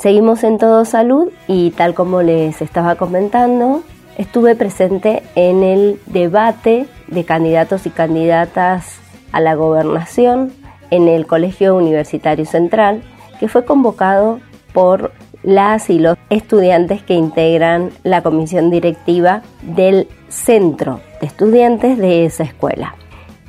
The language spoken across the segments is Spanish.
Seguimos en Todo Salud y tal como les estaba comentando, estuve presente en el debate de candidatos y candidatas a la gobernación en el Colegio Universitario Central, que fue convocado por las y los estudiantes que integran la comisión directiva del centro de estudiantes de esa escuela.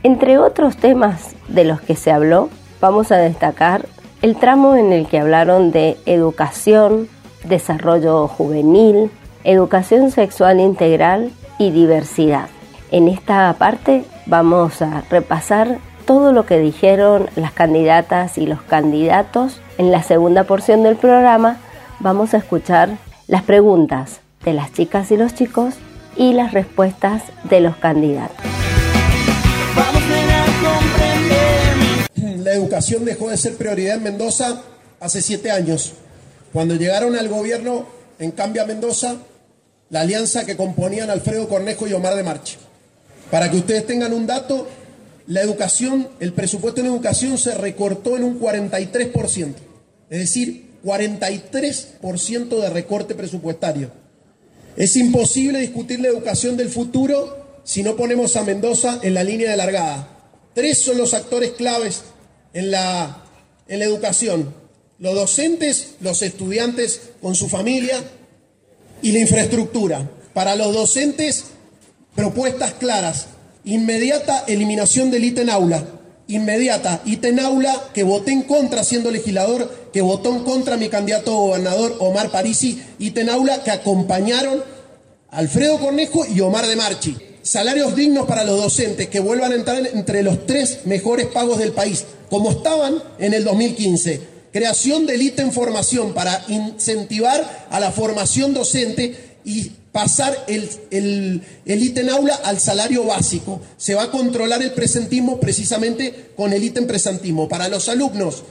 Entre otros temas de los que se habló, vamos a destacar el tramo en el que hablaron de educación, desarrollo juvenil, educación sexual integral y diversidad. En esta parte vamos a repasar todo lo que dijeron las candidatas y los candidatos. En la segunda porción del programa vamos a escuchar las preguntas de las chicas y los chicos y las respuestas de los candidatos. La educación dejó de ser prioridad en Mendoza hace siete años. Cuando llegaron al gobierno en Cambia Mendoza, la alianza que componían Alfredo Cornejo y Omar de Marcha. Para que ustedes tengan un dato, la educación, el presupuesto en educación se recortó en un 43%, es decir, 43% de recorte presupuestario. Es imposible discutir la educación del futuro si no ponemos a Mendoza en la línea de largada. Tres son los actores claves en la, en la educación. Los docentes, los estudiantes con su familia y la infraestructura. Para los docentes, propuestas claras. Inmediata eliminación del ítem aula. Inmediata ítem aula que voté en contra siendo legislador, que votó en contra mi candidato gobernador Omar Parisi. Ítem aula que acompañaron Alfredo Cornejo y Omar de Marchi. Salarios dignos para los docentes que vuelvan a entrar entre los tres mejores pagos del país, como estaban en el 2015. Creación del ítem formación para incentivar a la formación docente y pasar el, el, ítem aula al salario básico. Se va a controlar el presentismo precisamente con el ítem presentismo. Para los alumnos,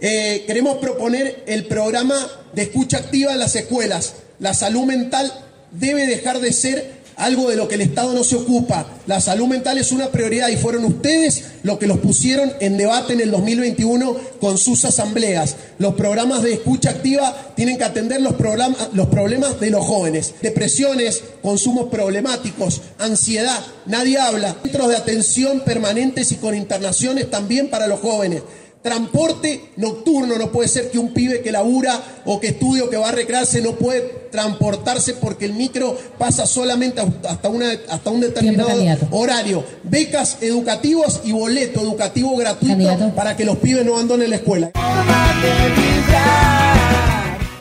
eh, queremos proponer el programa de escucha activa en las escuelas. La salud mental debe dejar de ser algo de lo que el Estado no se ocupa. La salud mental es una prioridad y fueron ustedes los que los pusieron en debate en el 2021 con sus asambleas. Los programas de escucha activa tienen que atender los, los problemas de los jóvenes. Depresiones, consumos problemáticos, ansiedad, nadie habla. Centros de atención permanentes y con internaciones también para los jóvenes. Transporte nocturno, no puede ser que un pibe que labura o que estudia o que va a recrearse no puede transportarse porque el micro pasa solamente hasta, una, hasta un determinado horario. Becas educativos y boleto educativo gratuito para que los pibes no abandonen la escuela.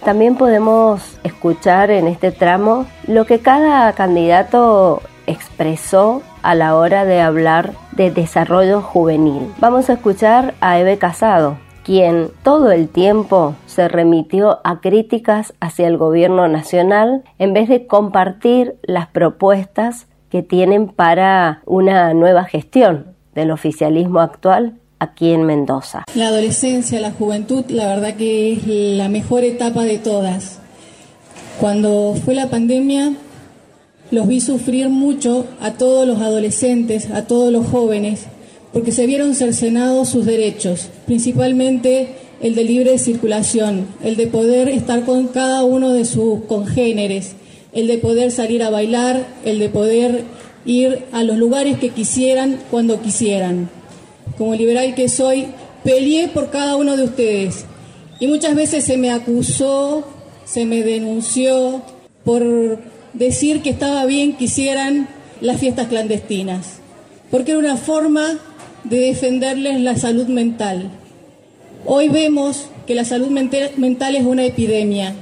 También podemos escuchar en este tramo lo que cada candidato expresó a la hora de hablar de desarrollo juvenil. Vamos a escuchar a Eve Casado, quien todo el tiempo se remitió a críticas hacia el gobierno nacional en vez de compartir las propuestas que tienen para una nueva gestión del oficialismo actual aquí en Mendoza. La adolescencia, la juventud, la verdad que es la mejor etapa de todas. Cuando fue la pandemia, los vi sufrir mucho a todos los adolescentes, a todos los jóvenes, porque se vieron cercenados sus derechos, principalmente el de libre circulación, el de poder estar con cada uno de sus congéneres, el de poder salir a bailar, el de poder ir a los lugares que quisieran cuando quisieran. Como liberal que soy, peleé por cada uno de ustedes y muchas veces se me acusó, se me denunció por decir que estaba bien que hicieran las fiestas clandestinas, porque era una forma de defenderles la salud mental. Hoy vemos que la salud mental es una epidemia,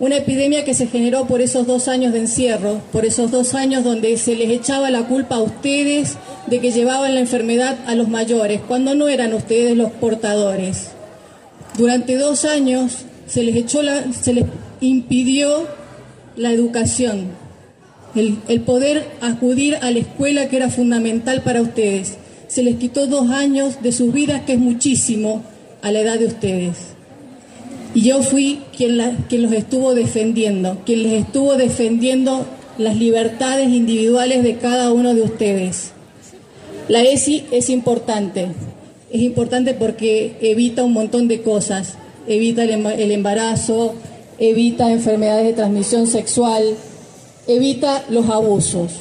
una epidemia que se generó por esos dos años de encierro, por esos dos años donde se les echaba la culpa a ustedes de que llevaban la enfermedad a los mayores, cuando no eran ustedes los portadores. Durante dos años se les echó la, se les impidió la educación, el, poder acudir a la escuela que era fundamental para ustedes. Se les quitó dos años de sus vidas, que es muchísimo a la edad de ustedes. Y yo fui quien, los estuvo defendiendo, quien les estuvo defendiendo las libertades individuales de cada uno de ustedes. La ESI es importante, es importante porque evita un montón de cosas, evita el embarazo, evita enfermedades de transmisión sexual, evita los abusos.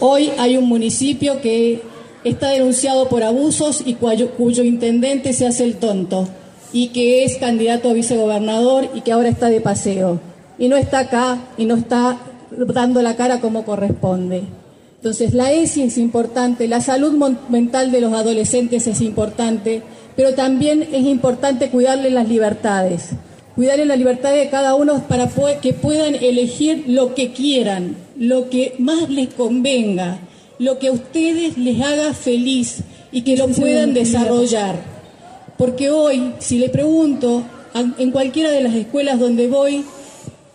Hoy hay un municipio que está denunciado por abusos y cuyo, intendente se hace el tonto y que es candidato a vicegobernador y que ahora está de paseo y no está acá y no está dando la cara como corresponde. Entonces la ESI es importante, la salud mental de los adolescentes es importante, pero también es importante cuidarle las libertades, cuidarle la libertad de cada uno para que puedan elegir lo que quieran, lo que más les convenga, lo que a ustedes les haga feliz y que lo puedan desarrollar. Porque hoy, si le pregunto, en cualquiera de las escuelas donde voy,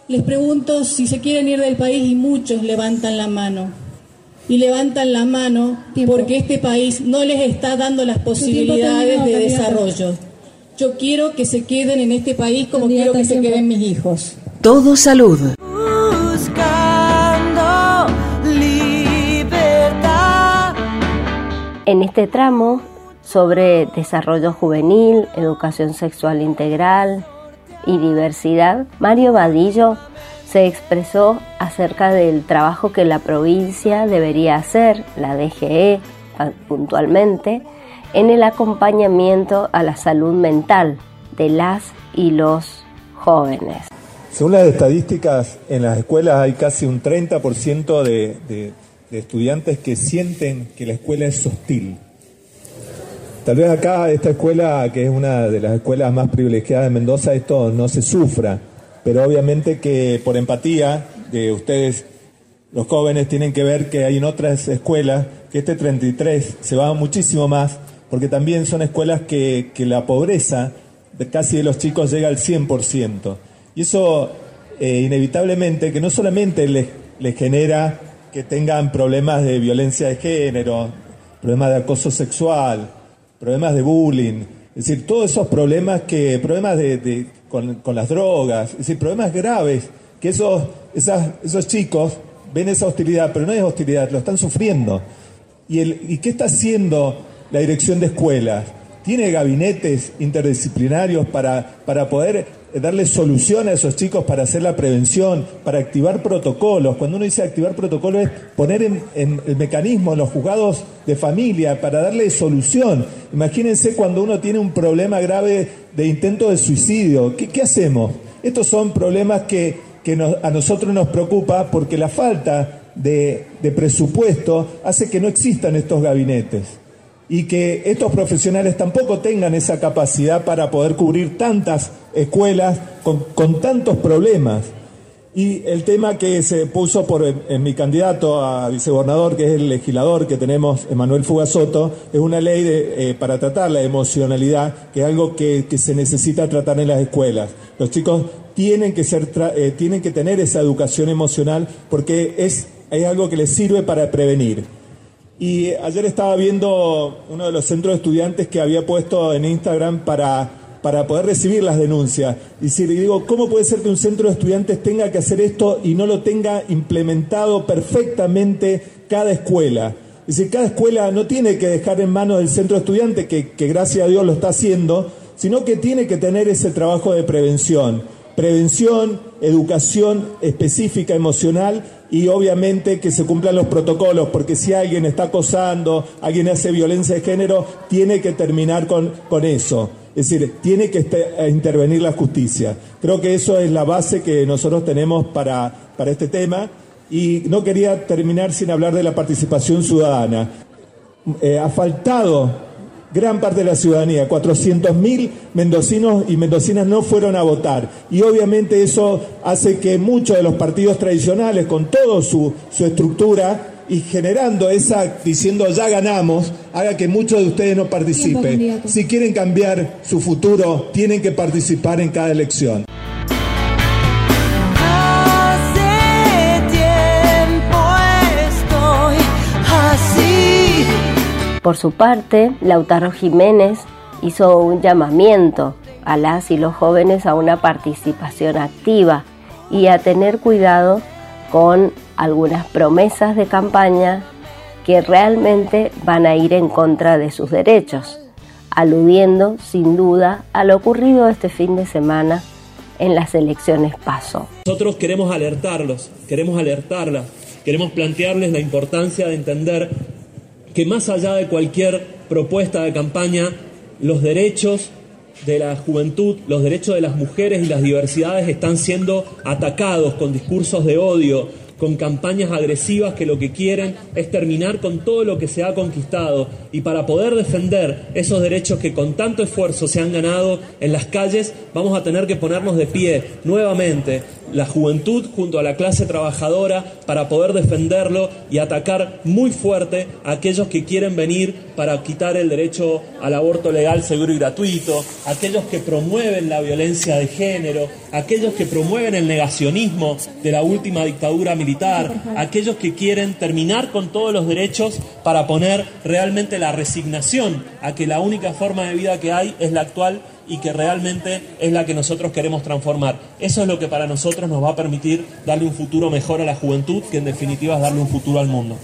les pregunto si se quieren ir del país y muchos levantan la mano. Y levantan la mano porque este país no les está dando las posibilidades de desarrollo. Yo quiero que se queden en este país como quiero que se queden mis hijos. Todo salud. En este tramo sobre desarrollo juvenil, educación sexual integral y diversidad, Mario Vadillo se expresó acerca del trabajo que la provincia debería hacer, la DGE puntualmente, en el acompañamiento a la salud mental de las y los jóvenes. Según las estadísticas, en las escuelas hay casi un 30% de, de, de estudiantes que sienten que la escuela es hostil. Tal vez acá, esta escuela, que es una de las escuelas más privilegiadas de Mendoza, esto no se sufra, pero obviamente que por empatía de ustedes, los jóvenes, tienen que ver que hay en otras escuelas que este 33 se va muchísimo más, porque también son escuelas que, la pobreza de casi de los chicos llega al 100%. Y eso eh, inevitablemente que no solamente les, les genera que tengan problemas de violencia de género, problemas de acoso sexual, problemas de bullying, es decir, todos esos problemas que, problemas de, con, las drogas, es decir, problemas graves, que esos, esos chicos ven esa hostilidad, pero no es hostilidad, lo están sufriendo. ¿Y, el, ¿Y qué está haciendo la dirección de escuelas? ¿Tiene gabinetes interdisciplinarios para, para poder darle solución a esos chicos para hacer la prevención, para activar protocolos. Cuando uno dice activar protocolos es poner en, el mecanismo en los juzgados de familia para darle solución. Imagínense cuando uno tiene un problema grave de intento de suicidio. ¿Qué, hacemos? Estos son problemas que, a nosotros nos preocupa porque la falta de presupuesto hace que no existan estos gabinetes y que estos profesionales tampoco tengan esa capacidad para poder cubrir tantas escuelas con, tantos problemas. Y el tema que se puso por en, mi candidato a vicegobernador, que es el legislador que tenemos, Emanuel Fugasoto, es una ley eh, para tratar la emocionalidad, que es algo que, se necesita tratar en las escuelas. Los chicos tienen que, ser eh, tienen que tener esa educación emocional porque es, es algo que les sirve para prevenir. Y ayer estaba viendo uno de los centros de estudiantes que había puesto en Instagram para, para poder recibir las denuncias. Y si le digo, ¿cómo puede ser que un centro de estudiantes tenga que hacer esto y no lo tenga implementado perfectamente cada escuela? Es decir, cada escuela no tiene que dejar en manos del centro de estudiantes, que, que gracias a Dios lo está haciendo, sino que tiene que tener ese trabajo de prevención. Prevención, educación específica emocional y obviamente que se cumplan los protocolos, porque si alguien está acosando, alguien hace violencia de género, tiene que terminar con, con eso. Es decir, tiene que este, intervenir la justicia. Creo que eso es la base que nosotros tenemos para, para este tema. Y no quería terminar sin hablar de la participación ciudadana. Eh, ha faltado gran parte de la ciudadanía, 400.000 mendocinos y mendocinas no fueron a votar. Y obviamente eso hace que muchos de los partidos tradicionales, con toda su, su estructura, y generando esa, diciendo ya ganamos, haga que muchos de ustedes no participen. Si quieren cambiar su futuro, tienen que participar en cada elección. Por su parte, Lautaro Jiménez hizo un llamamiento a las y los jóvenes a una participación activa y a tener cuidado con algunas promesas de campaña que realmente van a ir en contra de sus derechos. aludiendo sin duda a lo ocurrido este fin de semana en las elecciones PASO. Nosotros queremos alertarlos, queremos alertarlas, queremos plantearles la importancia de entender que más allá de cualquier propuesta de campaña, los derechos de la juventud, los derechos de las mujeres y las diversidades están siendo atacados con discursos de odio, con campañas agresivas que lo que quieren es terminar con todo lo que se ha conquistado. Y para poder defender esos derechos que con tanto esfuerzo se han ganado en las calles, vamos a tener que ponernos de pie nuevamente la juventud junto a la clase trabajadora para poder defenderlo y atacar muy fuerte a aquellos que quieren venir para quitar el derecho al aborto legal, seguro y gratuito, aquellos que promueven la violencia de género, aquellos que promueven el negacionismo de la última dictadura militar, aquellos que quieren terminar con todos los derechos para poner realmente la resignación a que la única forma de vida que hay es la actual y que realmente es la que nosotros queremos transformar. Eso es lo que para nosotros nos va a permitir darle un futuro mejor a la juventud, que en definitiva es darle un futuro al mundo.